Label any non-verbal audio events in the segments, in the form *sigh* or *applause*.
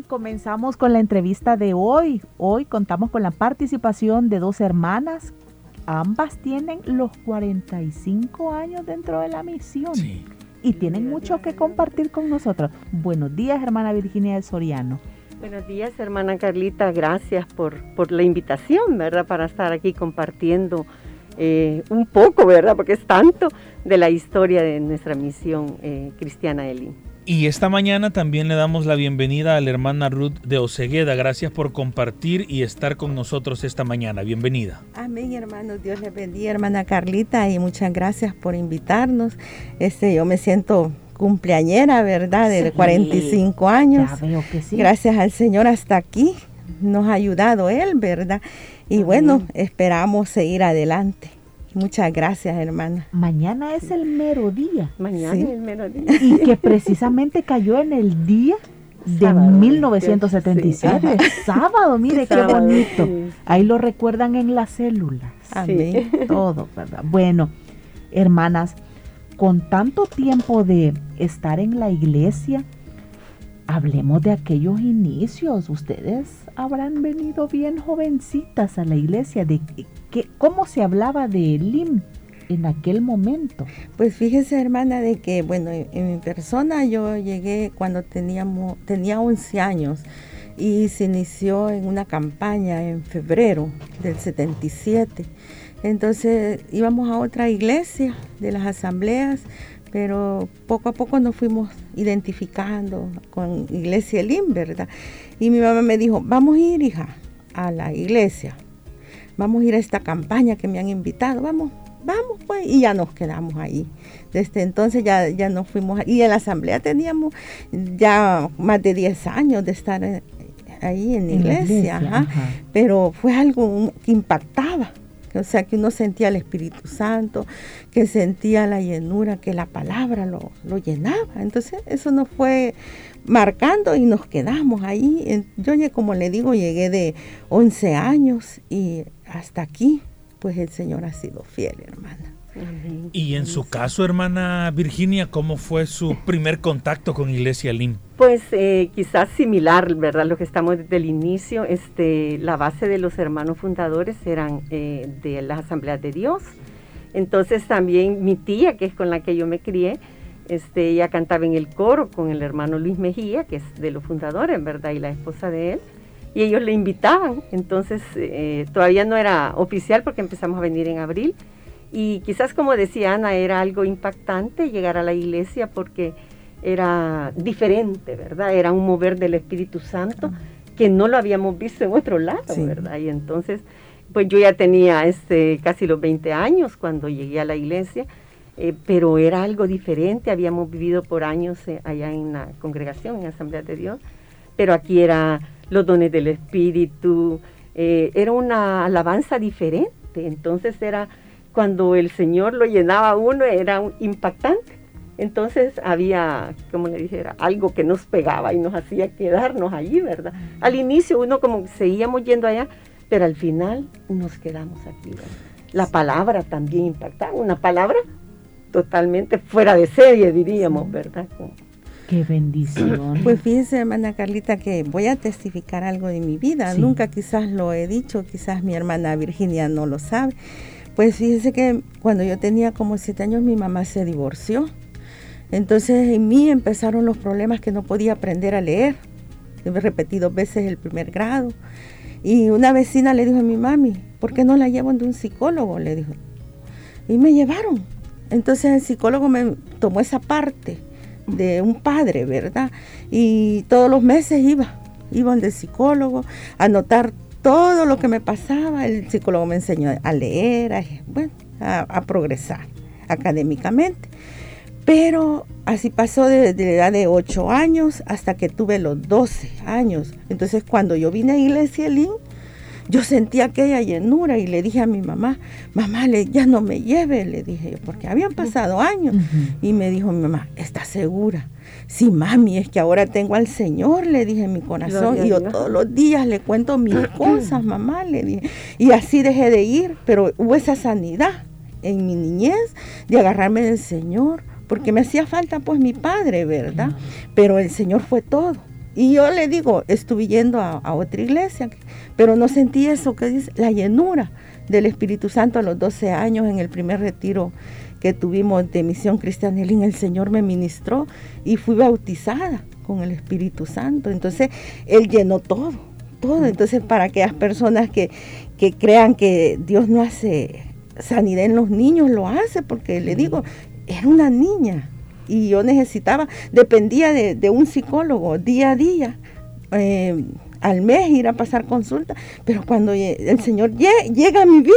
Bien, comenzamos con la entrevista de hoy. Hoy contamos con la participación de dos hermanas. Ambas tienen los 45 años dentro de la misión y tienen mucho que compartir con nosotros. Buenos días, hermana Virginia del Soriano. Buenos días, hermana Carlita. Gracias por, por la invitación, ¿verdad? Para estar aquí compartiendo eh, un poco, ¿verdad? Porque es tanto de la historia de nuestra misión eh, cristiana Eli. Y esta mañana también le damos la bienvenida a la hermana Ruth de Ocegueda. Gracias por compartir y estar con nosotros esta mañana. Bienvenida. Amén, hermanos. Dios les bendiga, hermana Carlita, y muchas gracias por invitarnos. Este, yo me siento cumpleañera, ¿verdad? De 45 años. Ya veo que sí. Gracias al Señor hasta aquí nos ha ayudado Él, ¿verdad? Y bueno, esperamos seguir adelante. Muchas gracias, hermana. Mañana es el mero día. Mañana es el mero día. Y que precisamente cayó en el día de 1977. Sábado, mire qué bonito. Ahí lo recuerdan en las células. Amén. Todo, ¿verdad? Bueno, hermanas, con tanto tiempo de estar en la iglesia, hablemos de aquellos inicios. Ustedes habrán venido bien jovencitas a la iglesia. ¿De ¿Cómo se hablaba de Elim en aquel momento? Pues fíjese, hermana, de que, bueno, en, mi persona yo llegué cuando teníamos, tenía 11 años y se inició en una campaña en febrero del 77. Entonces íbamos a otra iglesia de las asambleas pero poco a poco nos fuimos identificando con Iglesia Elim, ¿verdad? Y mi mamá me dijo, vamos a ir, hija, a la iglesia, vamos a ir a esta campaña que me han invitado, vamos, vamos pues, y ya nos quedamos ahí. Desde entonces ya, ya nos fuimos, y en la asamblea teníamos ya más de 10 años de estar eh, ahí en, la iglesia, pero fue algo que impactaba o sea, que uno sentía el Espíritu Santo, que sentía la llenura, que la palabra lo, llenaba. Entonces, eso nos fue marcando y nos quedamos ahí. Yo, como le digo, llegué de 11 años y hasta aquí, pues el Señor ha sido fiel, hermana. Y en su caso, hermana Virginia, ¿cómo fue su primer contacto con Iglesia Lim? Pues eh, quizás similar, ¿verdad? Lo que estamos desde el inicio, este, la base de los hermanos fundadores eran eh, de las asambleas de Dios. Entonces también mi tía, que es con la que yo me crié, este, ella cantaba en el coro con el hermano Luis Mejía, que es de los fundadores, ¿verdad? Y la esposa de él. Y ellos le invitaban. Entonces eh, todavía no era oficial porque empezamos a venir en abril y quizás como decía Ana, era algo impactante llegar a la iglesia porque era diferente, ¿verdad? Era un mover del Espíritu Santo que no lo habíamos visto en otro lado, ¿verdad? Y entonces, pues yo ya tenía este, casi los 20 años cuando llegué a la iglesia, eh, pero era algo diferente, habíamos vivido por años eh, allá en la congregación, en Asamblea de Dios, pero aquí era los dones del Espíritu, eh, era una alabanza diferente, entonces era cuando el Señor lo llenaba a uno era impactante. Entonces había, como le dijera, algo que nos pegaba y nos hacía quedarnos allí, ¿verdad? Al inicio uno como seguíamos yendo allá, pero al final nos quedamos aquí. La palabra también impactaba, una palabra totalmente fuera de serie, diríamos, ¿verdad? Qué bendición. Pues fíjense, hermana Carlita, que voy a testificar algo de mi vida. Nunca quizás lo he dicho, quizás mi hermana Virginia no lo sabe. Pues fíjese que cuando yo tenía como siete años mi mamá se divorció. Entonces en mí empezaron los problemas que no podía aprender a leer. He repetido dos veces el primer grado. Y una vecina le dijo a mi mami, ¿por qué no la llevan de un psicólogo? Le dijo. Y me llevaron. Entonces el psicólogo me tomó esa parte de un padre, ¿verdad? Y todos los meses iba, iban de psicólogo a anotar todo lo que me pasaba, el psicólogo me enseñó a leer, a, bueno, a, progresar académicamente. Pero así pasó desde la edad de 8 años hasta que tuve los 12 años. Entonces cuando yo vine a Iglesia Elín, yo sentí aquella llenura y le dije a mi mamá, mamá, le, ya no me lleve, le dije, porque habían pasado años. Y me dijo mi mamá, ¿estás segura? Sí, mami, es que ahora tengo al Señor, le dije en mi corazón. y yo todos los días le cuento mis *clears throat* cosas, mamá, le dije. Y así dejé de ir, pero hubo esa sanidad en mi niñez de agarrarme del Señor, porque me hacía falta pues mi padre, ¿verdad? Pero el Señor fue todo. Y yo le digo, estuve yendo a, otra iglesia, pero no sentí eso que dice, la llenura del Espíritu Santo a los 12 años en el primer retiro que tuvimos de Misión Cristiana el Señor me ministró y fui bautizada con el Espíritu Santo. Entonces, Él llenó todo, todo. Entonces, para aquellas personas que, que crean que Dios no hace sanidad en los niños, lo hace, porque le digo, era una niña, y yo necesitaba, dependía de, un psicólogo día a día. Eh, al mes ir a pasar consulta, pero cuando el Señor llega a mi vida,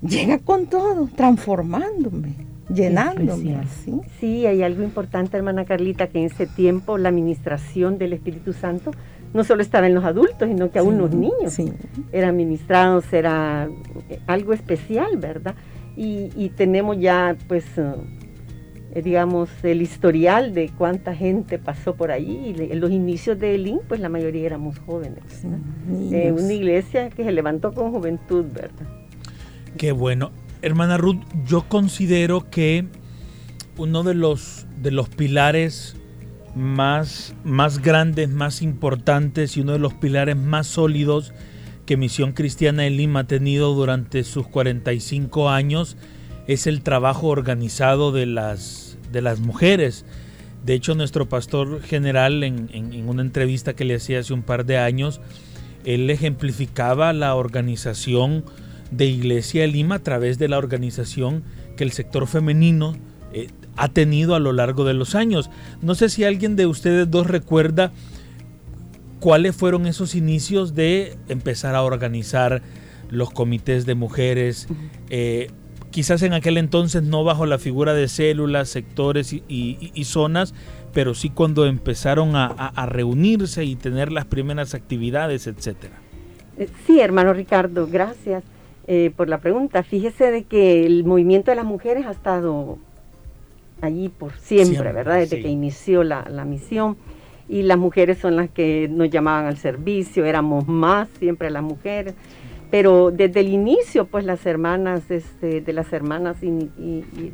llega con todo, transformándome, llenándome. ¿sí? sí, hay algo importante, hermana Carlita, que en ese tiempo la administración del Espíritu Santo no solo estaba en los adultos, sino que aún los niños eran ministrados, era algo especial, ¿verdad? Y, y tenemos ya, pues, eh, digamos, el historial de cuánta gente pasó por ahí. en los inicios de Elín, pues la mayoría éramos jóvenes. Eh, una iglesia que se levantó con juventud, ¿verdad? Qué bueno. Hermana Ruth, yo considero que uno de los, de los pilares más, más grandes, más importantes y uno de los pilares más sólidos que Misión Cristiana de Lima ha tenido durante sus 45 años es el trabajo organizado de las, de las mujeres. De hecho, nuestro pastor general en, una entrevista que le hacía hace un par de años, él ejemplificaba la organización de Iglesia de Lima a través de la organización que el sector femenino eh, ha tenido a lo largo de los años. No sé si alguien de ustedes dos recuerda cuáles fueron esos inicios de empezar a organizar los comités de mujeres, quizás en aquel entonces no bajo la figura de células, sectores y, zonas, pero sí cuando empezaron a, reunirse y tener las primeras actividades, etcétera. Eh, sí, hermano Ricardo, gracias eh, por la pregunta. Fíjese de que el movimiento de las mujeres ha estado allí por siempre, ¿verdad? Desde que inició la, la misión y las mujeres son las que nos llamaban al servicio, éramos más siempre las mujeres pero desde el inicio, pues las hermanas, este, de las hermanas, y,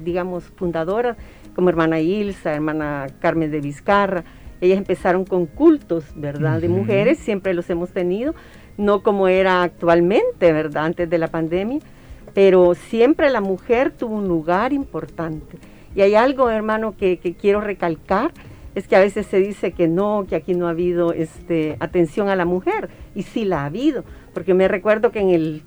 digamos, fundadoras, como hermana Ilsa, hermana Carmen de Vizcarra, ellas empezaron con cultos, ¿verdad? De mujeres, siempre los hemos tenido, no como era actualmente, ¿verdad? Antes de la pandemia, pero siempre la mujer tuvo un lugar importante. Y hay algo, hermano, que, que quiero recalcar, es que a veces se dice que no, que aquí no ha habido este, atención a la mujer, y sí la ha habido, porque me recuerdo que en el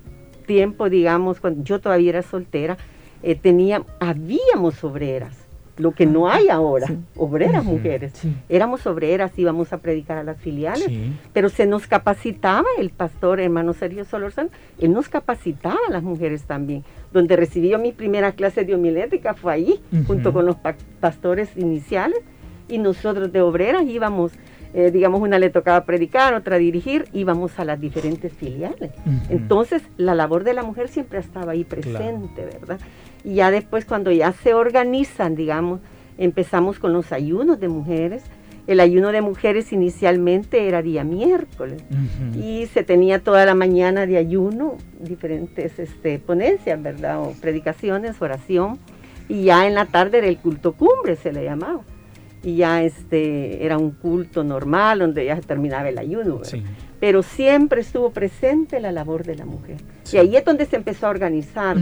tiempo, digamos, cuando yo todavía era soltera, eh, tenía, habíamos obreras, lo que no hay ahora, obreras mujeres. Éramos obreras, íbamos a predicar a las filiales, pero se nos capacitaba el pastor hermano Sergio Solorzán, él nos capacitaba a las mujeres también. Donde recibí mi primera clase de homilética fue ahí, junto con los pastores iniciales, y nosotros de obreras íbamos, eh, digamos, una le tocaba predicar, otra dirigir, íbamos a las diferentes filiales. Entonces, la labor de la mujer siempre estaba ahí presente, ¿verdad? Y ya después, cuando ya se organizan, digamos, empezamos con los ayunos de mujeres. El ayuno de mujeres inicialmente era día miércoles y se tenía toda la mañana de ayuno, diferentes este, ponencias, ¿verdad? O predicaciones, oración. Y ya en la tarde era el culto cumbre, se le llamaba y ya este era un culto normal donde ya terminaba el ayuno. Pero siempre estuvo presente la labor de la mujer. Y ahí es donde se empezó a organizar.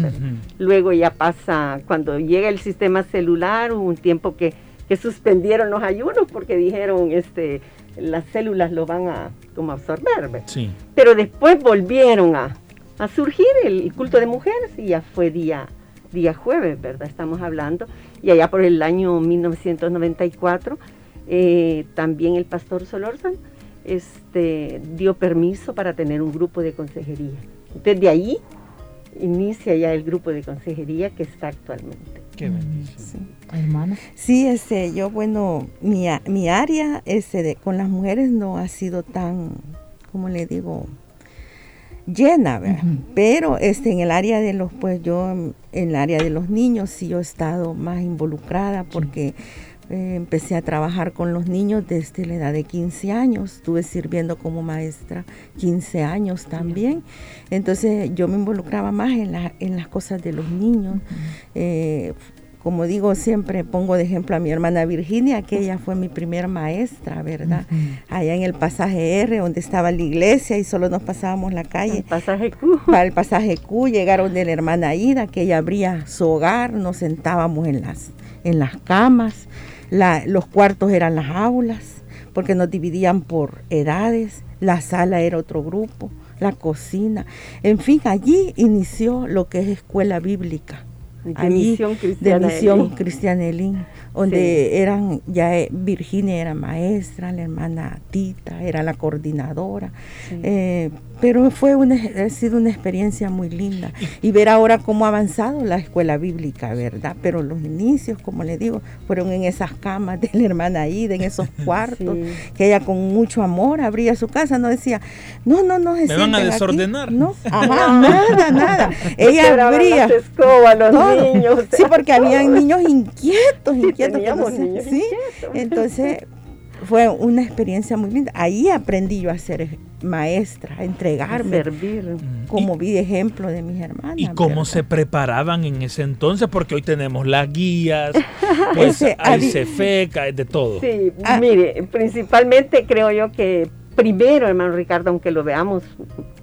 Luego ya pasa, cuando llega el sistema celular, hubo un tiempo que, que suspendieron los ayunos porque dijeron, este, las células lo van a como absorber. Pero después volvieron a, a surgir el culto de mujeres y ya fue día día jueves, ¿verdad? Estamos hablando. Y allá por el año 1994, eh, también el pastor Solórzan este, dio permiso para tener un grupo de consejería. Entonces de ahí inicia ya el grupo de consejería que está actualmente. Qué bendición. Sí. Hermana. Sí, este, yo, bueno, mi, a- mi área este, de, con las mujeres no ha sido tan, como le digo, llena. Pero este, en el área de los, pues yo, en el área de los niños sí yo he estado más involucrada porque eh, empecé a trabajar con los niños desde la edad de 15 años. Estuve sirviendo como maestra 15 años también. Entonces yo me involucraba más en, la- en las cosas de los niños. Eh, como digo, siempre pongo de ejemplo a mi hermana Virginia, que ella fue mi primera maestra, ¿verdad? Allá en el pasaje R, donde estaba la iglesia y solo nos pasábamos la El calle. pasaje Q. Para el pasaje Q llegaron de la hermana Ida, que ella abría su hogar, nos sentábamos en las, en las camas, la- los cuartos eran las aulas, porque nos dividían por edades, la sala era otro grupo, la cocina, en fin, allí inició lo que es escuela bíblica. De Allí, misión de cristiana. misión Elín. cristiana Elín, donde eran ya eh, Virginia era maestra, la hermana Tita era la coordinadora, Sí. eh, pero fue una, ha sido una experiencia muy linda y ver ahora cómo ha avanzado la escuela bíblica, ¿verdad? Pero los inicios, como le digo, fueron en esas camas de la hermana Ida, en esos *laughs* cuartos, Sí. que ella con mucho amor abría su casa, no decía, no, no, no, se Me van a sienten aquí". desordenar. No, ajá, *laughs* nada, nada. *laughs* Ella abría. las escobas, los niños. Sí, porque habían *laughs* niños inquietos, inquietos. niños sí, inquietos. entonces fue una experiencia muy linda. Ahí aprendí yo a ser maestra, a entregarme, servir. como vi ejemplo de mis hermanas. ¿Y cómo ¿verdad? se preparaban en ese entonces? Porque hoy tenemos las guías, *laughs* pues Ese, hay de todo. Sí, Ah. mire, principalmente creo yo que primero, hermano Ricardo, aunque lo veamos,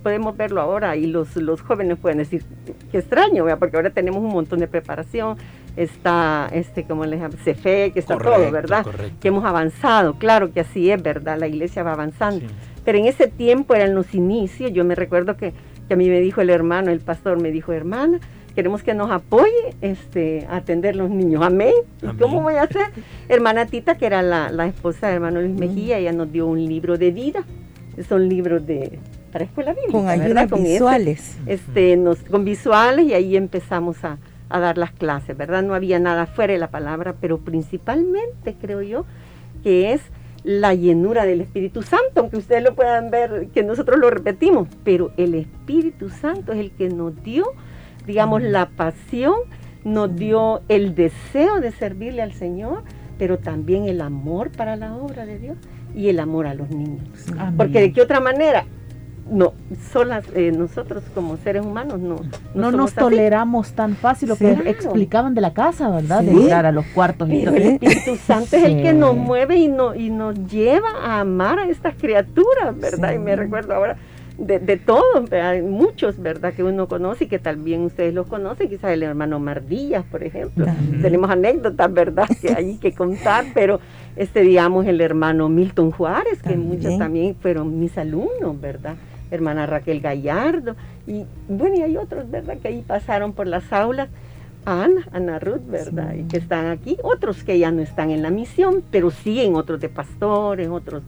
podemos verlo ahora y los, los jóvenes pueden decir, qué extraño, ¿verdad? porque ahora tenemos un montón de preparación, está, este, como les llamo, CFE, que está todo, Correcto, ¿verdad? correcto. Que hemos avanzado, claro que así es, ¿verdad? La iglesia va avanzando. Sí. Pero en ese tiempo eran los inicios, yo me recuerdo que, que a mí me dijo el hermano, el pastor me dijo, hermana, queremos que nos apoye este, a atender los niños. Amén. ¿Y Amén. cómo voy a hacer? Hermana Tita, que era la, la esposa de hermano Luis Mejía, ella nos dio un libro de vida. Son libros de para escuela bíblica. Con ayudas visuales. este, nos, con visuales y ahí empezamos a, a dar las clases, ¿verdad? No había nada fuera de la palabra, pero principalmente creo yo que es la llenura del Espíritu Santo, aunque ustedes lo puedan ver, que nosotros lo repetimos, pero el Espíritu Santo es el que nos dio, digamos, la pasión, nos dio el deseo de servirle al Señor, pero también el amor para la obra de Dios y el amor a los niños. Amén. Porque de qué otra manera, no, solas eh, nosotros como seres humanos no, no nos así. toleramos tan fácil lo Sí. que Claro. explicaban de la casa, ¿verdad? De entrar a los cuartos y Pero todo. el Espíritu *laughs* Santo es el que nos mueve y, no, y nos lleva a amar a estas criaturas, ¿verdad? Sí. Y me recuerdo ahora de, de todos. Hay muchos, ¿verdad? Que uno conoce y que también ustedes los conocen, quizás el hermano Mardillas, por ejemplo. También. Tenemos anécdotas, ¿verdad? Que hay que contar, pero este, digamos, el hermano Milton Juárez, que muchos también fueron mis alumnos, ¿verdad? Hermana Raquel Gallardo, y bueno, y hay otros, ¿verdad? Que ahí pasaron por las aulas. Ana, Ana Ruth, ¿verdad? Sí. Y que están aquí, otros que ya no están en la misión, pero sí en otros de pastores, otros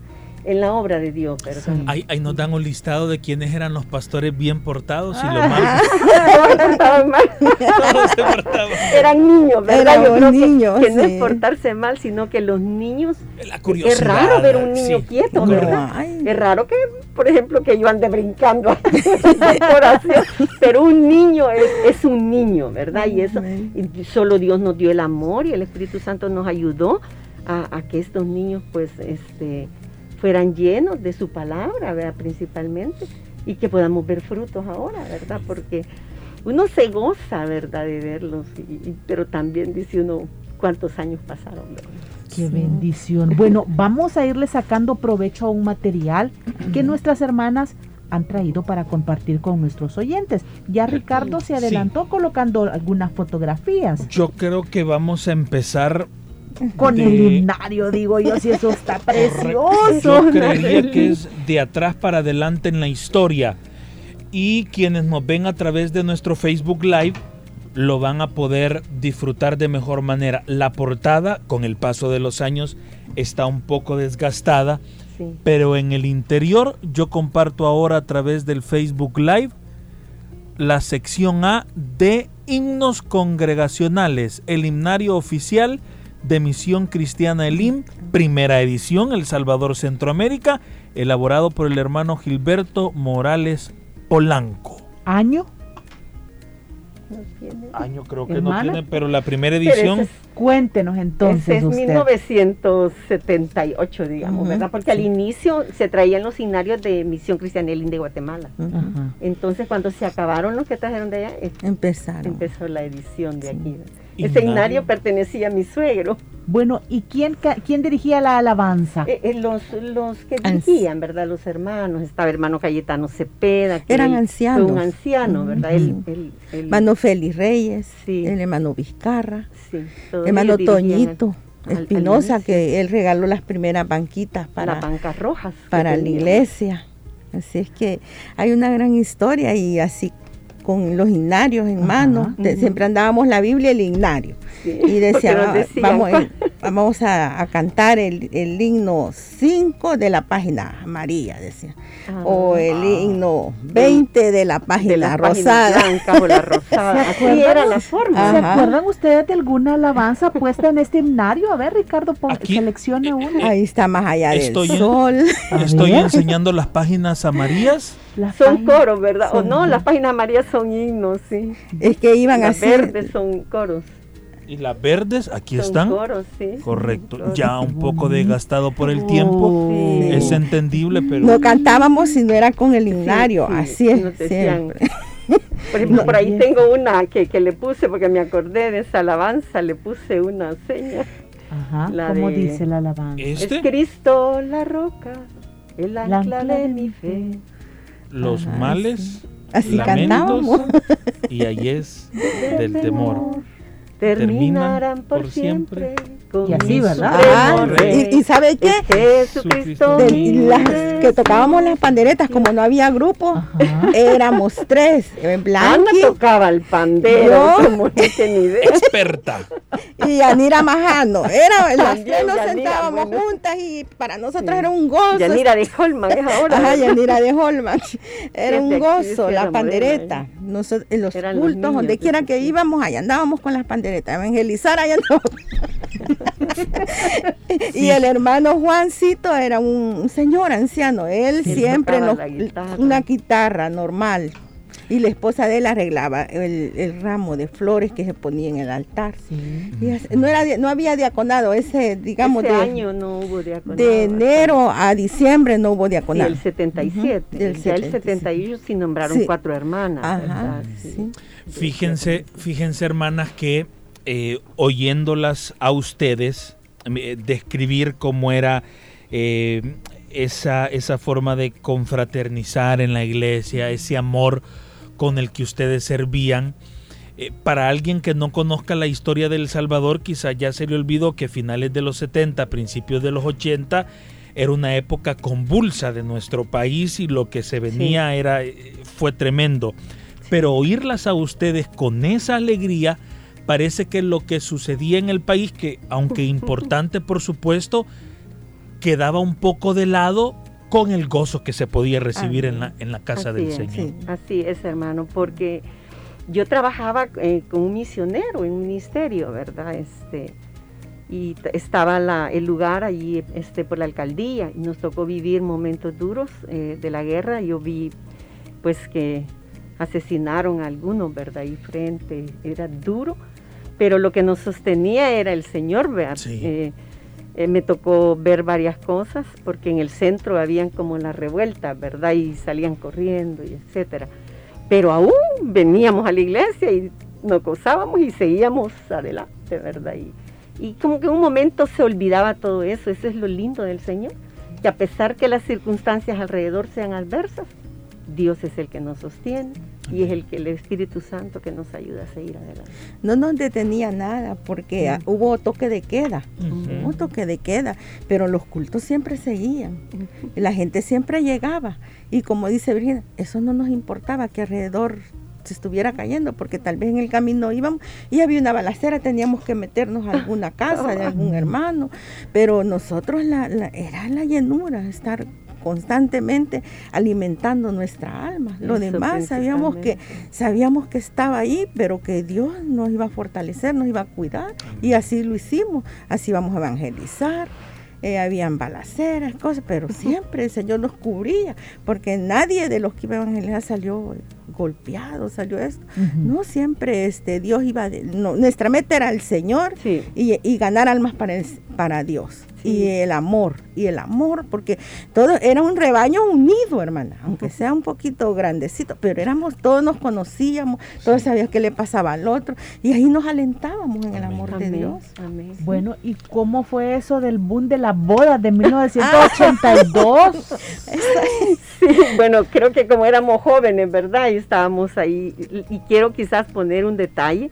en la obra de Dios, ¿verdad? Sí. Ahí, ahí nos dan un listado de quiénes eran los pastores bien portados y los Ah. malos. *laughs* Mal. Todos se portaban. Eran niños, ¿verdad? Eran Yo creo que- niños, que, no es portarse mal, sino que los niños La Es raro ver un niño sí. quieto, No, ¿verdad? ay. Es raro que, por ejemplo, que yo ande brincando *laughs* pero un niño es, es un niño, ¿verdad? Y eso, y solo Dios nos dio el amor y el Espíritu Santo nos ayudó a, a que estos niños, pues, este, fueran llenos de su palabra, ¿verdad? Principalmente, y que podamos ver frutos ahora, ¿verdad? Porque uno se goza, ¿verdad? De verlos, y- y- pero también dice uno cuántos años pasaron, ¿verdad? Qué Sí. bendición. *laughs* Bueno, vamos a irle sacando provecho a un material que nuestras hermanas han traído para compartir con nuestros oyentes. Ya Ricardo se Sí. adelantó colocando algunas fotografías Yo creo que vamos a empezar. Con de- el himnario, digo yo, si eso está Yo precioso. creería que es de atrás para adelante en la historia. Y quienes nos ven a través de nuestro Facebook Live lo van a poder disfrutar de mejor manera. La portada, con el paso de los años, está un poco desgastada, Sí. pero en el interior yo comparto ahora a través del Facebook Live la sección A de Himnos Congregacionales, el himnario oficial de Misión Cristiana Elim, primera edición, El Salvador Centroamérica, elaborado por el hermano Gilberto Morales Polanco. ¿Año? Año creo que no tiene, pero la primera edición... ese Cuéntenos entonces Ese es usted. 1978, digamos, ¿verdad? Porque al inicio se traían los signarios de Misión Cristiana Elim de Guatemala. Entonces, cuando se acabaron los que trajeron de allá, eh, Empezaron. empezó la edición de Sí. aquí. Ese himnario pertenecía a mi suegro. Bueno, ¿y quién, ca- quién dirigía la alabanza? Eh, eh, los, los que dirigían, ¿verdad? Los hermanos. Estaba hermano Cayetano Cepeda. que Eran él ancianos. Fue un anciano, ¿verdad? Él- él- Hermano Félix Reyes, Sí. el hermano Vizcarra, sí, hermano Toñito Espinosa, que él regaló las primeras banquitas Para las bancas rojas. para la iglesia. Así es que hay una gran historia y así con los himnarios en mano, te- Ujú. siempre andábamos la Biblia y el himnario. Sí, Y porque decía, nos "Va- decían, vamos, vamos a, a cantar el, el himno 5 de la página amarilla, decía. Ah. o el himno 20 de la página de la página rosada. blanca o la rosada. ¿Se Así acuerdan? era la forma. ¿Se acuerdan ustedes de alguna alabanza puesta en este himnario? A ver, Ricardo, pon- Aquí, seleccione una. Ahí está más allá Estoy del en- sol. Estoy enseñando las páginas amarillas. Las Son páginas- coros, ¿verdad? O no, las páginas amarillas son himnos, sí. Es que iban a Las ser verdes son coros. Y las verdes, aquí son están. coros, sí. Correcto. Coros. Ya un poco desgastado por el tiempo. Sí. Es entendible, pero... No cantábamos si no era con el himnario, Sí, sí, así es siempre. *laughs* Por ejemplo, No. por ahí tengo una que, que le puse, porque me acordé de esa alabanza, le puse una seña. Ajá, La ¿cómo de- dice la alabanza? Este, Es Cristo la roca, el La ancla de mi fe. Los Ajá, males, Así lamentos cantábamos. y ahí es *laughs* del temor. Terminarán por siempre. Con Y así, ¿verdad? Ah, y, y ¿sabe qué? Es Jesucristo. De- las que tocábamos las panderetas, como no había grupo, Ajá. éramos tres, en Ana Blanqui tocaba el pandero, Yo. *laughs* como no tenía ni idea. Experta. y Yanira Majano. Era, las tres nos Yanira, sentábamos bueno. juntas y para nosotros Sí. era un gozo. Yanira de Holman es ahora. Ajá. Yanira de Holman. Era un gozo, la pandereta. Nosotros, en los Eran los cultos, niños donde de quiera que íbamos, allá andábamos con las panderetas. Evangelizar, allá andábamos. *laughs* *laughs* Y el hermano Juancito era un señor anciano. Él siempre nos, guitarra. una guitarra normal. Y la esposa de él arreglaba el, el ramo de flores que se ponía en el altar. Sí. Y así- no, era, no había diaconado ese, digamos, Ese de, año no hubo diaconado. de enero a diciembre no hubo Sí, diaconado. el 77. Ujú, del ya el 77. 78 sí nombraron Sí. cuatro hermanas. Ajá, ¿verdad? Sí. sí. Fíjense, fíjense hermanas que eh, oyéndolas a ustedes eh, describir cómo era eh, esa, esa forma de confraternizar en la iglesia, ese amor con el que ustedes servían. eh, para alguien que no conozca la historia del Salvador, quizá ya se le olvidó que finales de los 70, principios de los 80, era una época convulsa de nuestro país y lo que se venía era fue tremendo. Pero oírlas a ustedes con esa alegría parece que lo que sucedía en el país, que aunque *laughs* importante por supuesto, quedaba un poco de lado con el gozo que se podía recibir en la, en la casa del es, Señor. sí. Así es, hermano, porque yo trabajaba eh, con un misionero en un ministerio, ¿verdad? Este, y estaba la- el lugar allí este, por la alcaldía y nos tocó vivir momentos duros eh, de la guerra. Yo vi pues que asesinaron a algunos, ¿verdad? Ahí frente, era duro, pero lo que nos sostenía era el Señor, ¿verdad? Sí. Eh, eh, me tocó ver varias cosas porque en el centro habían como la revuelta, ¿verdad? Y salían corriendo y etcétera. Pero aún veníamos a la iglesia y nos gozábamos y seguíamos adelante, ¿verdad? Y, y como que en un momento se olvidaba todo eso, eso es lo lindo del Señor, que a pesar que las circunstancias alrededor sean adversas, Dios es el que nos sostiene y es el que el Espíritu Santo que nos ayuda a seguir adelante. No nos detenía nada porque hubo toque de queda. Hubo toque de queda, pero los cultos siempre seguían. La gente siempre llegaba. Y como dice Virginia, eso no nos importaba que alrededor se estuviera cayendo, porque tal vez en el camino íbamos y había una balacera, teníamos que meternos a alguna casa de *laughs* algún hermano, pero nosotros la, la- era la llenura, estar constantemente alimentando nuestra alma. Lo demás sabíamos que, sabíamos que estaba ahí, pero que Dios nos iba a fortalecer, nos iba a cuidar y así lo hicimos. Así vamos a evangelizar. Eh, habían balaceras, cosas, pero siempre el Señor nos cubría, porque nadie de los que iba a evangelizar salió golpeado, salió esto. No siempre este, Dios iba, nuestra meta era el Señor y, ganar almas para, para Dios y el amor, y el amor, porque todo era un rebaño unido, hermana, aunque sea un poquito grandecito, pero éramos, todos nos conocíamos, todos sabíamos qué le pasaba al otro, y ahí nos alentábamos en el amor de Dios. Bueno, ¿y cómo fue eso del boom de las bodas de 1982? *laughs* sí, bueno, creo que como éramos jóvenes, ¿verdad? Y estábamos ahí, y quiero quizás poner un detalle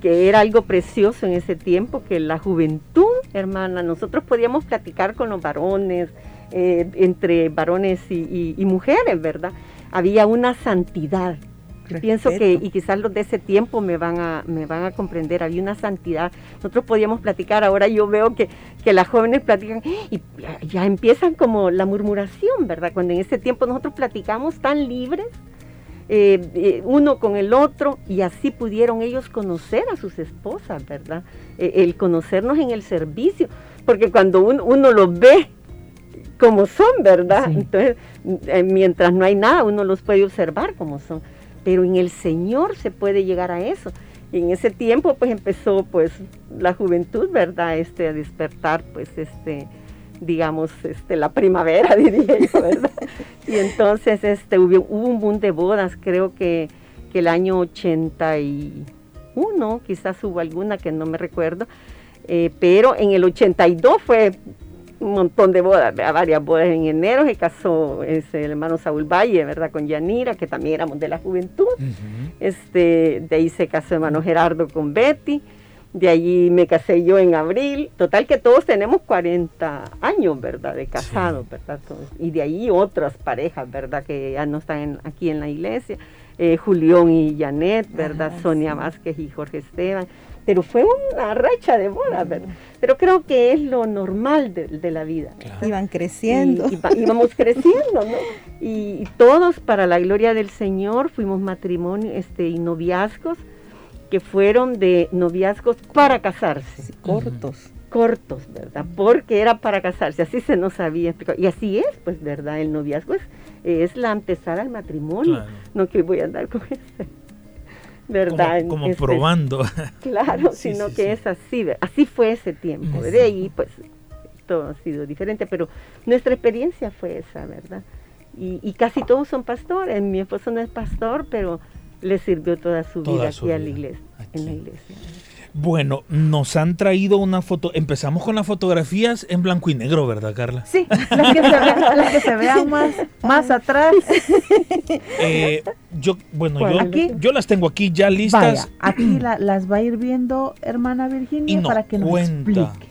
que era algo precioso en ese tiempo, que la juventud, hermana, nosotros podíamos platicar con los varones, eh, entre varones y, mujeres, ¿verdad? Había una santidad. Pienso que, y quizás los de ese tiempo me van, a, me van a comprender, había una santidad. Nosotros podíamos platicar, ahora yo veo que, que las jóvenes platican y ya empiezan como la murmuración, ¿verdad? Cuando en ese tiempo nosotros platicamos tan libres, eh, eh, uno con el otro y así pudieron ellos conocer a sus esposas, ¿verdad? Eh, el conocernos en el servicio, porque cuando uno, los ve como son, ¿verdad? Entonces, mientras no hay nada, uno los puede observar como son, pero en el Señor se puede llegar a eso. Y en ese tiempo pues empezó pues la juventud, ¿verdad? Este a despertar pues este digamos, este, la primavera, *laughs* diría yo, ¿verdad? y entonces este, hubo, un boom de bodas, creo que, el año 81, quizás hubo alguna que no me recuerdo, eh, pero en el 82 fue un montón de bodas, varias bodas en enero, se casó ese, el hermano Saúl Valle, ¿verdad? Con Yanira, que también éramos de la juventud. este, de ahí se casó el hermano Gerardo con Betty. De allí me casé yo en abril. Total que todos tenemos 40 años, ¿verdad? De casados, ¿verdad? Y de ahí otras parejas, ¿verdad? Que ya no están aquí en la iglesia. Eh, Julián y Janet, ¿verdad? Sonia Vázquez y Jorge Esteban. Pero fue una racha de bodas, ¿verdad? Pero creo que es lo normal de, la vida. Iban creciendo. Y, íbamos creciendo, ¿no? Y, todos, para la gloria del Señor, fuimos matrimonio este, y noviazgos que fueron de noviazgos para casarse. cortos. Cortos, ¿verdad? Porque era para casarse, así se nos había explicado. Y así es, pues, ¿verdad? El noviazgo es, la antesala al matrimonio, no que voy a andar con ese. ¿Verdad? Como, este, probando. *laughs* Claro, sino que es así, así fue ese tiempo. De ahí, pues, todo ha sido diferente, pero nuestra experiencia fue esa, ¿verdad? Y, y casi todos son pastores. Mi esposo no es pastor, pero le sirvió toda su vida aquí a la iglesia, en la iglesia. Bueno, nos han traído una foto. Empezamos con las fotografías en blanco y negro, ¿verdad, Carla? Sí, las que se, vean, más, más atrás. *laughs* Eh, yo, bueno, yo, yo, las tengo aquí ya listas. Vaya, aquí *clears throat* las va a ir viendo hermana Virginia para que nos explique.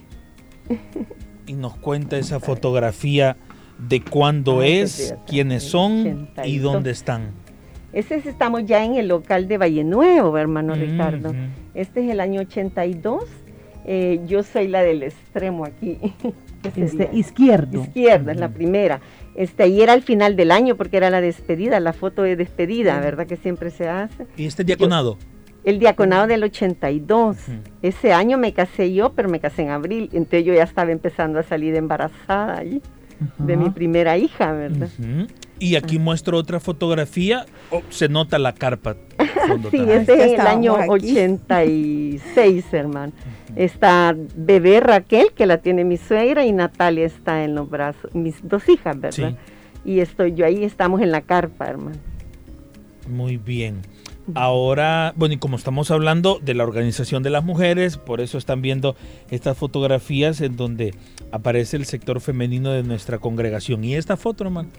Y nos cuenta esa fotografía de cuándo es, quiénes son y dónde están. Ese es, estamos ya en el local de Valle Nuevo, hermano Ricardo. Este es el año 82. Eh, yo soy la del extremo aquí. *laughs* Este, izquierdo. Izquierda, es la primera. Este, ahí era al final del año porque era la despedida, la foto de despedida, ¿verdad? Que siempre se hace. ¿Y este diaconado? el diaconado del 82. Ese año me casé yo, pero me casé en abril. Entonces yo ya estaba empezando a salir embarazada ahí de mi primera hija, ¿verdad? Y aquí muestro otra fotografía, oh, se nota la carpa. *laughs* sí, este es el año 86, hermano. Está bebé Raquel, que la tiene mi suegra, y Natalia está en los brazos, mis dos hijas, ¿verdad? Y estoy yo ahí, estamos en la carpa, hermano. Muy bien. Ahora, bueno, y como estamos hablando de la organización de las mujeres, por eso están viendo estas fotografías en donde aparece el sector femenino de nuestra congregación. ¿Y esta foto, hermano?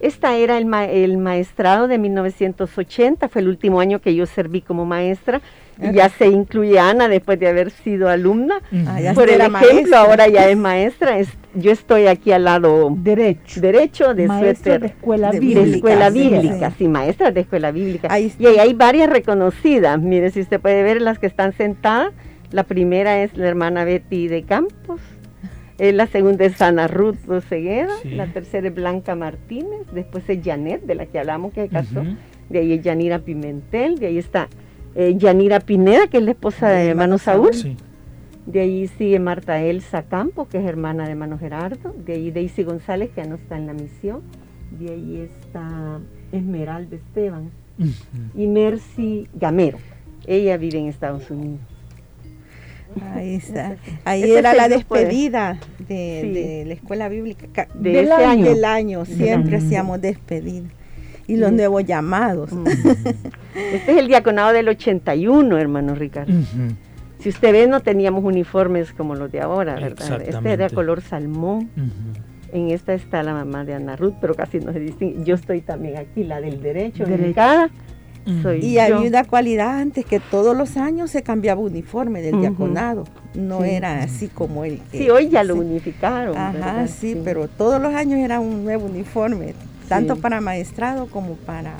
Esta era el, el, maestrado de 1980, fue el último año que yo serví como maestra. Y ya se incluye Ana después de haber sido alumna. Ah, Por el ejemplo, ahora ya es maestra. yo estoy aquí al lado derecho, derecho de maestra de escuela bíblica. De escuela bíblica, sí, maestra de escuela bíblica. y ahí hay varias reconocidas. Mire, si usted puede ver las que están sentadas. La primera es la hermana Betty de Campos Eh, la segunda es Ana Ruth Roseguera, Sí. la tercera es Blanca Martínez, después es Janet, de la que hablamos que se casó, de ahí es Yanira Pimentel, de ahí está eh, Yanira Pineda, que es la esposa de hermano Saúl, Sí. de ahí sigue Marta Elsa Campo, que es hermana de hermano Gerardo, de ahí Daisy González, que ya no está en la misión, de ahí está Esmeralda Esteban. Y Mercy Gamero, ella vive en Estados Unidos. Ahí *laughs* está. Ahí era la despedida de, Sí. de la escuela bíblica. ca- De del, ese año, del año. Siempre año. hacíamos despedida. Y los Sí. nuevos llamados. Mm. *laughs* Este es el diaconado del 81, hermano Ricardo. Si usted ve, no teníamos uniformes como los de ahora, ¿verdad? Este era color salmón. En esta está la mamá de Ana Ruth, pero casi no se distingue. Yo estoy también aquí, la del derecho, Derecho. Soy Y yo. había una cualidad antes que todos los años se cambiaba uniforme del diaconado. No Sí. era así como el que. Sí, hoy ya lo sí. unificaron. Ajá, sí, pero todos los años era un nuevo uniforme, tanto Sí. para maestrado como para,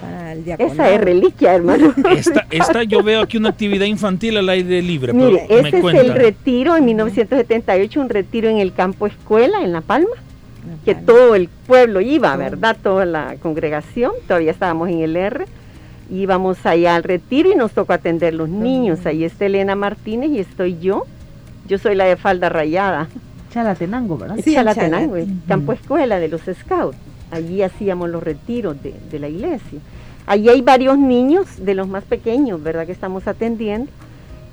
para el diaconado. Esa es reliquia, hermano. *laughs* Esta, esta yo veo aquí una actividad infantil al aire libre, pero Mire, me ese es el retiro en 1978, un retiro en el campo escuela en La Palma, que todo el pueblo iba. ¿verdad? Toda la congregación, todavía estábamos en el R, íbamos allá al retiro y nos tocó atender los niños. Ahí está Elena Martínez y estoy yo. Yo soy la de falda rayada, Chalatenango, ¿verdad? Sí, en Chalatenango, Chalate. campo escuela de los scouts. Allí hacíamos los retiros de, de la iglesia. Allí hay varios niños, de los más pequeños, ¿verdad? Que estamos atendiendo.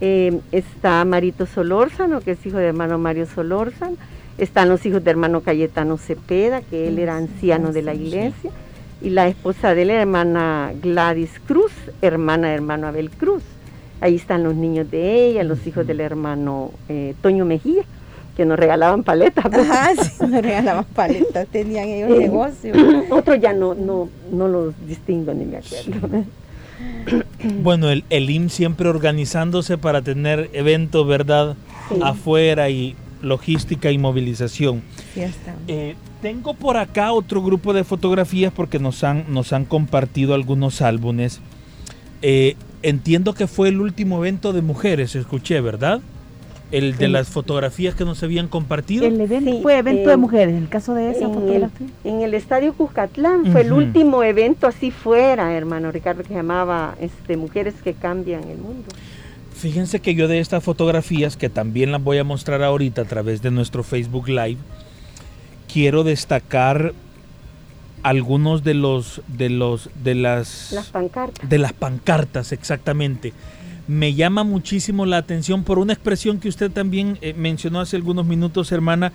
Eh, está Marito Solórzano, que es hijo de hermano Mario Solórzano. Están los hijos de hermano Cayetano Cepeda, que él era anciano de la iglesia. Y la esposa de él, hermana Gladys Cruz, hermana de hermano Abel Cruz. Ahí están los niños de ella, los hijos del hermano eh, Toño Mejía, que nos regalaban paletas. Ajá, sí, me regalaban paletas, tenían ellos Eh, negocio. *clears throat* Otros ya no, no, no los distingo ni me acuerdo. *clears throat* Bueno, el, el IM siempre organizándose para tener eventos, ¿verdad? Sí. Afuera y logística y movilización. Sí, está. Eh, tengo por acá otro grupo de fotografías porque nos han, nos han compartido algunos álbumes. Eh, entiendo que fue el último evento de mujeres, escuché, ¿verdad? El de Sí. las fotografías que nos habían compartido. El evento Sí, fue evento eh, de mujeres, en el caso de esa En el, fotografía. en el estadio Cuscatlán fue el último evento así fuera, hermano Ricardo, que se llamaba este, Mujeres que Cambian el Mundo. Fíjense que yo de estas fotografías, que también las voy a mostrar ahorita a través de nuestro Facebook Live, quiero destacar algunos de los de los de las Las pancartas. de las pancartas exactamente. Me llama muchísimo la atención por una expresión que usted también eh, mencionó hace algunos minutos, hermana,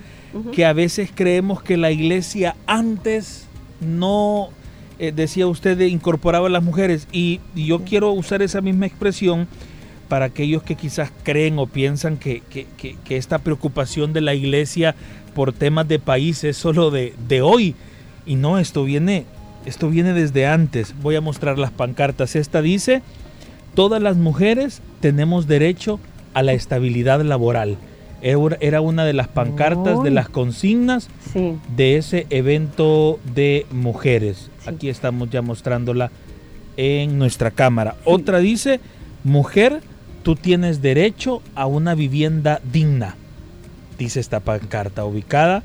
que a veces creemos que la iglesia antes no, eh, decía usted, incorporaba a las mujeres. Y, y yo quiero usar esa misma expresión para aquellos que quizás creen o piensan que, que- que- que esta preocupación de la iglesia por temas de país es solo de, de hoy. Y no, esto viene, esto viene desde antes. Voy a mostrar las pancartas. Esta dice, todas las mujeres tenemos derecho a la estabilidad laboral. Era una de las pancartas, de las consignas Sí. de ese evento de mujeres. Sí. Aquí estamos ya mostrándola en nuestra cámara. Otra dice, mujer, tú tienes derecho a una vivienda digna. Dice esta pancarta ubicada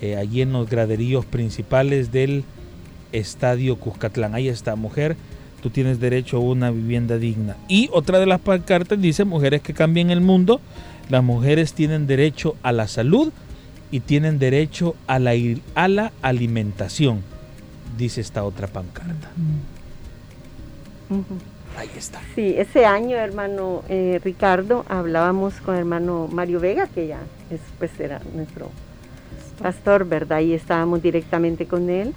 eh, allí en los graderíos principales del Estadio Cuscatlán. Ahí está, mujer, tú tienes derecho a una vivienda digna. Y otra de las pancartas dice, mujeres que cambien el mundo, las mujeres tienen derecho a la salud y tienen derecho a la, alimentación, dice esta otra pancarta. Ahí está. Sí, ese año, hermano eh, Ricardo, hablábamos con hermano Mario Vega, que ya es, pues era nuestro pastor, ¿verdad? Y estábamos directamente con él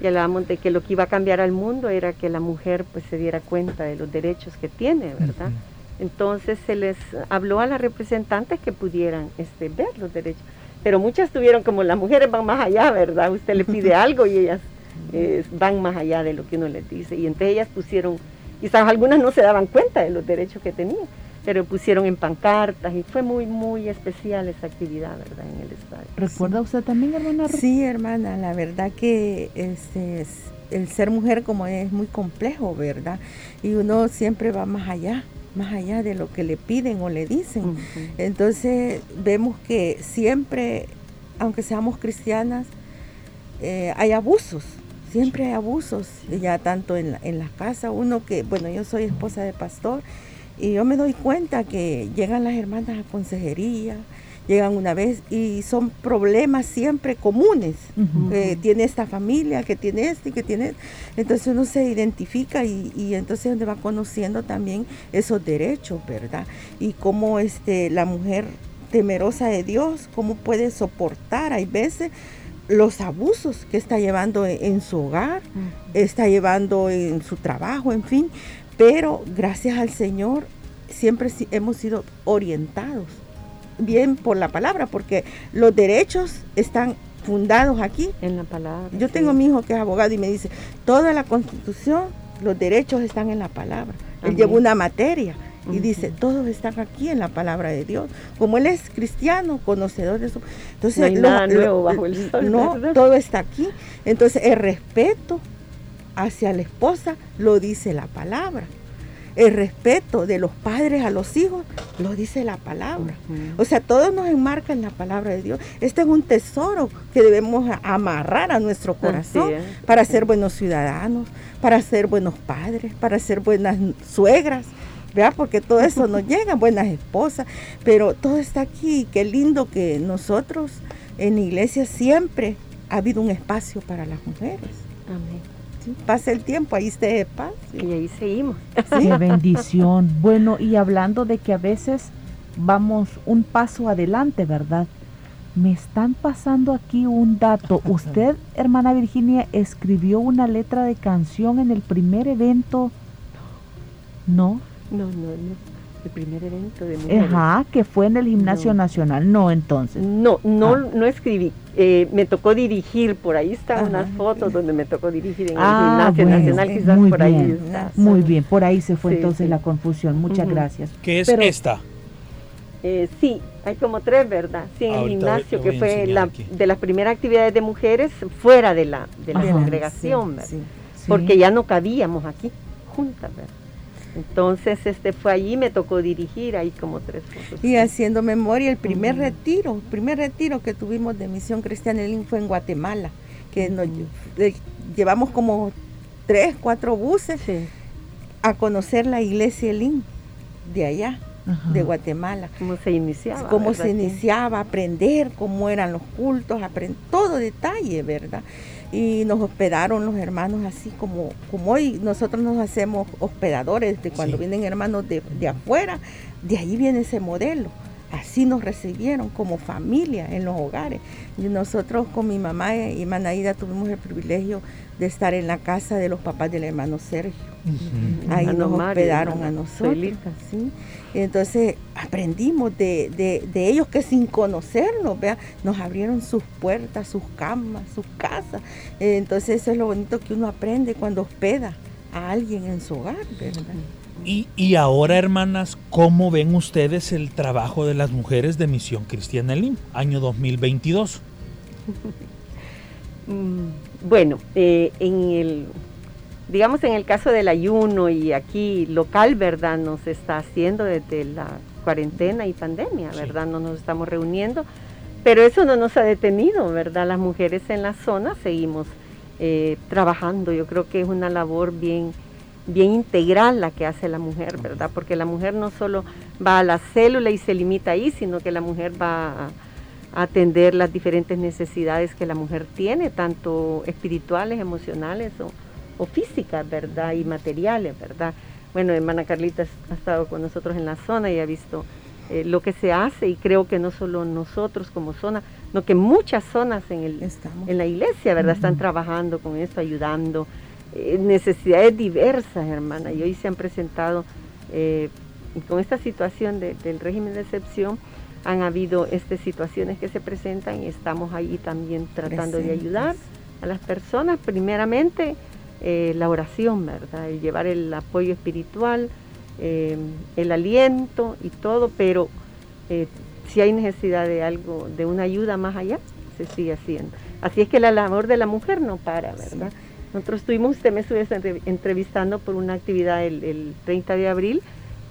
y hablábamos de que lo que iba a cambiar al mundo era que la mujer pues se diera cuenta de los derechos que tiene, ¿verdad? Entonces se les habló a las representantes que pudieran este, ver los derechos. Pero muchas tuvieron como las mujeres van más allá, ¿verdad? Usted le pide *laughs* algo y ellas eh, van más allá de lo que uno les dice. Y entre ellas pusieron, quizás algunas no se daban cuenta de los derechos que tenían, pero pusieron en pancartas y fue muy, muy especial esa actividad, ¿verdad? En el estadio. ¿Recuerda usted también, hermana? Sí, hermana, la verdad que este, es- el ser mujer como es muy complejo, ¿verdad? Y uno siempre va más allá más allá de lo que le piden o le dicen. Entonces vemos que siempre, aunque seamos cristianas, eh, hay abusos, siempre hay abusos, ya tanto en la, en la casa, uno que, bueno, yo soy esposa de pastor y yo me doy cuenta que llegan las hermanas a consejería, llegan una vez y son problemas siempre comunes. que tiene esta familia, que tiene este, que tiene... Entonces uno se identifica y, y entonces uno va conociendo también esos derechos, ¿verdad? Y cómo este, la mujer temerosa de Dios, cómo puede soportar, hay veces los abusos que está llevando en, su hogar, está llevando en su trabajo, en fin, pero gracias al Señor siempre hemos sido orientados bien por la palabra, porque los derechos están fundados aquí. En la palabra. Yo tengo mi hijo que es abogado y me dice, toda la constitución, los derechos están en la palabra. Él lleva una materia y dice, todos están aquí en la palabra de Dios. Como él es cristiano, conocedor de eso. Entonces, no nada nuevo bajo el sol. No, todo está aquí. Entonces, el respeto hacia la esposa lo dice la palabra. El respeto de los padres a los hijos lo dice la palabra. O sea, todo nos enmarca en la palabra de Dios. Este es un tesoro que debemos amarrar a nuestro corazón para ser buenos ciudadanos, para ser buenos padres, para ser buenas suegras, ¿verdad? Porque todo eso nos llega, buenas esposas, pero todo está aquí. Qué lindo que nosotros en la iglesia siempre ha habido un espacio para las mujeres. Amén pasa el tiempo, ahí esté paz. Y ahí seguimos. Qué bendición. Bueno, y hablando de que a veces vamos un paso adelante, ¿verdad? Me están pasando aquí un dato. *laughs* Usted, hermana Virginia, escribió una letra de canción en el primer evento. ¿No? No, no, no el primer evento de mujeres. Ajá, que fue en el Gimnasio Nacional, no entonces. No, no, ah. no escribí. Eh, me tocó dirigir, por ahí están unas fotos donde me tocó dirigir en el ah, Gimnasio Nacional, quizás por ahí está. Muy bien, por ahí se fue entonces la confusión. Muchas gracias. ¿Qué es esta? Eh, sí, hay como tres, ¿verdad? Sí, en el gimnasio, que fue la, de las primeras actividades de mujeres fuera de la, de la congregación, ¿verdad? Porque ya no cabíamos aquí, juntas, ¿verdad? Entonces, este fue allí, me tocó dirigir ahí como tres fotos. Y haciendo memoria, el primer retiro, el primer retiro que tuvimos de Misión Cristiana Elín fue en Guatemala, que nos llevamos como tres, cuatro buses a conocer la iglesia Elín de allá. de Guatemala. ¿Cómo se iniciaba? Cómo se iniciaba, aprender cómo eran los cultos, aprender todo detalle, ¿verdad? Y nos hospedaron los hermanos así como, como hoy nosotros nos hacemos hospedadores de cuando vienen hermanos de, afuera, de ahí viene ese modelo. Así nos recibieron como familia en los hogares. Y nosotros con mi mamá y Manaída tuvimos el privilegio de estar en la casa de los papás del hermano Sergio. Ahí nos hospedaron a nosotros. ¿sí? Entonces aprendimos de, ellos que sin conocernos, ¿vea? nos abrieron sus puertas, sus camas, sus casas. Entonces eso es lo bonito que uno aprende cuando hospeda a alguien en su hogar, Y, y, ahora, hermanas, ¿cómo ven ustedes el trabajo de las mujeres de Misión Cristiana Lim, año 2022? *laughs* Mm, bueno, eh, en el digamos en el caso del ayuno y aquí local, ¿verdad? Nos está haciendo desde la cuarentena y pandemia, ¿verdad? No nos estamos reuniendo, pero eso no nos ha detenido, ¿verdad? Las mujeres en la zona seguimos eh, trabajando, yo creo que es una labor bien, bien integral la que hace la mujer, ¿verdad? Porque la mujer no solo va a la célula y se limita ahí, sino que la mujer va a atender las diferentes necesidades que la mujer tiene, tanto espirituales, emocionales o, o físicas, ¿verdad? Y materiales, ¿verdad? Bueno, hermana Carlita ha estado con nosotros en la zona y ha visto eh, lo que se hace y creo que no solo nosotros como zona, sino que muchas zonas en, el, en la iglesia, ¿verdad? Están trabajando con esto, ayudando. Eh, necesidades diversas, hermana, y hoy se han presentado eh, con esta situación del régimen de excepción, han habido estas situaciones que se presentan y estamos ahí también tratando de ayudar a las personas, primeramente eh, la oración, ¿verdad? El llevar el apoyo espiritual, eh, el aliento y todo, pero eh, si hay necesidad de algo, de una ayuda más allá, se sigue haciendo. Así es que la labor de la mujer no para, ¿verdad? Nosotros estuvimos, usted me estuvo entrevistando por una actividad el, 30 de abril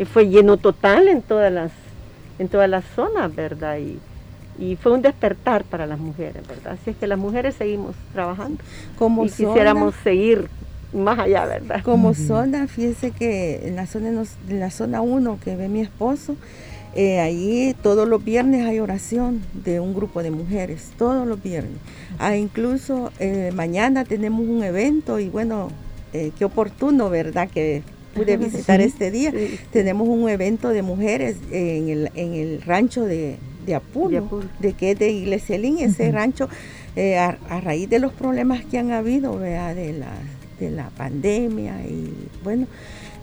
fue lleno total en todas las, en todas las zonas, ¿verdad? Y, y fue un despertar para las mujeres, ¿verdad? Así es que las mujeres seguimos trabajando como y quisiéramos seguir más allá, ¿verdad? Como zona, fíjese que en la zona, en la zona 1 que ve mi esposo, eh, ahí todos los viernes hay oración de un grupo de mujeres, todos los viernes. Ah, incluso eh, mañana tenemos un evento y bueno, eh, qué oportuno, ¿verdad? Que pude *laughs* visitar este día. Tenemos un evento de mujeres en el, en el rancho de, de Apulo, de, que es de Iglesia ese rancho, a, raíz de los problemas que han habido, ¿verdad? De la, de la pandemia y bueno,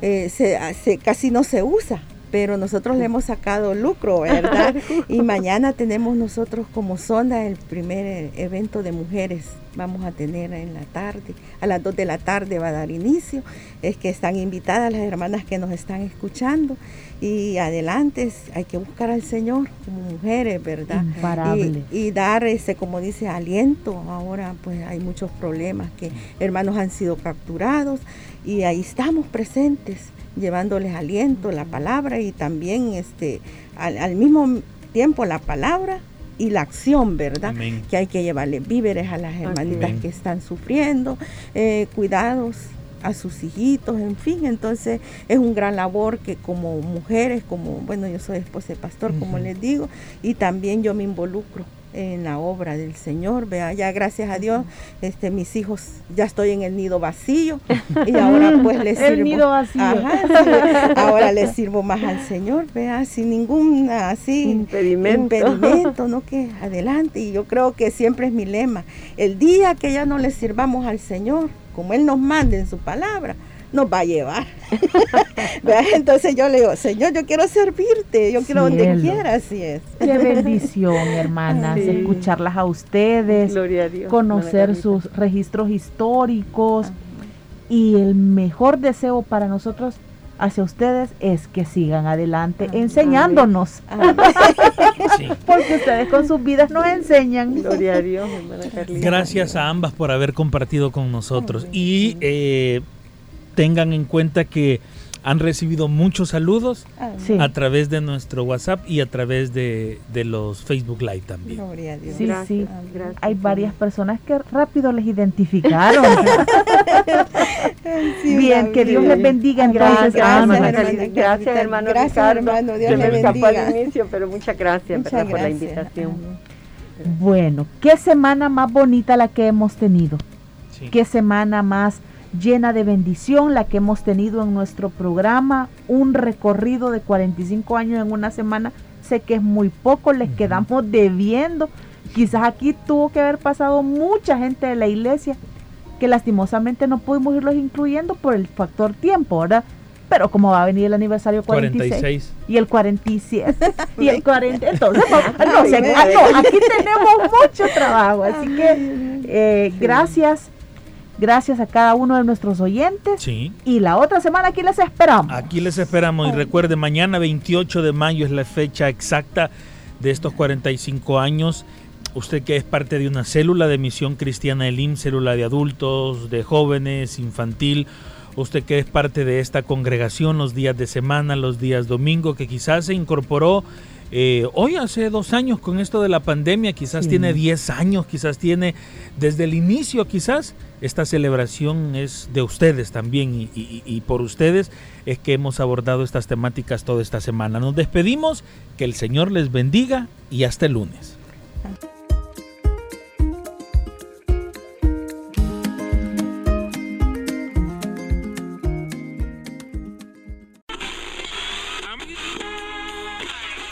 se, casi no se usa pero nosotros le hemos sacado lucro, ¿verdad? *laughs* y mañana tenemos nosotros como zona el primer eh, evento de mujeres. Vamos a tener en la tarde, a las 2 de la tarde va a dar inicio. Es que están invitadas las hermanas que nos están escuchando. Y adelante hay que buscar al Señor como mujeres, ¿verdad? Y, y, dar ese, como dice, aliento. Ahora pues hay muchos problemas que hermanos han sido capturados y ahí estamos presentes llevándoles aliento, la palabra y también este, al, mismo tiempo la palabra y la acción, ¿verdad? Que hay que llevarle víveres a las hermanitas que están sufriendo, eh, cuidados a sus hijitos, en fin, entonces es un gran labor que como mujeres, como, bueno, yo soy esposa de pastor, como les digo, y también yo me involucro en la obra del Señor. Vea, ya gracias a Dios, este, mis hijos, ya estoy en el nido vacío *laughs* y ahora pues les sirvo. El nido vacío. ahora les sirvo más al Señor, vea, sin ningún así impedimento. impedimento, no *laughs* que adelante. Y yo creo que siempre es mi lema. El día que ya no le sirvamos al Señor, como Él nos mande en su palabra, nos va a llevar. *laughs* Entonces yo le digo, Señor, yo quiero servirte, yo quiero donde quiera, así es. Qué bendición, hermanas, escucharlas a ustedes, conocer sus registros históricos y el mejor deseo para nosotros hacia ustedes es que sigan adelante enseñándonos. *laughs* Porque ustedes con sus vidas nos enseñan. Gloria a Dios, Gracias a ambas por haber compartido con nosotros. Y eh, tengan en cuenta que han recibido muchos saludos ah, a través de nuestro WhatsApp y a través de, los Facebook Live también. Sí, sí. Hay varias personas que rápido les identificaron. *laughs* bien, que Dios les bendiga. Gracias, gracias, gracias, hermano. Gracias, hermano. Dios les bendiga. al inicio, pero muchas gracias, por la invitación. Bueno, qué semana más bonita la que hemos tenido. Qué semana más llena de bendición, la que hemos tenido en nuestro programa, un recorrido de 45 años en una semana, sé que es muy poco, les quedamos debiendo. Quizás aquí tuvo que haber pasado mucha gente de la iglesia que lastimosamente no pudimos irlos incluyendo por el factor tiempo, ¿verdad? Pero como va a venir el aniversario 46, y el 47 *laughs* y el 40, entonces no, sé, no, aquí tenemos mucho trabajo, así que eh, gracias Gracias a cada uno de nuestros oyentes. Sí. Y la otra semana aquí les esperamos. Aquí les esperamos. Y recuerde, mañana 28 de mayo es la fecha exacta de estos 45 años. Usted que es parte de una célula de misión cristiana IM, célula de adultos, de jóvenes, infantil. Usted que es parte de esta congregación los días de semana, los días domingo, que quizás se incorporó eh, hoy hace dos años con esto de la pandemia, quizás tiene 10 años, quizás tiene desde el inicio, quizás esta celebración es de ustedes también y, por ustedes es que hemos abordado estas temáticas toda esta semana. Nos despedimos, que el Señor les bendiga y hasta el lunes.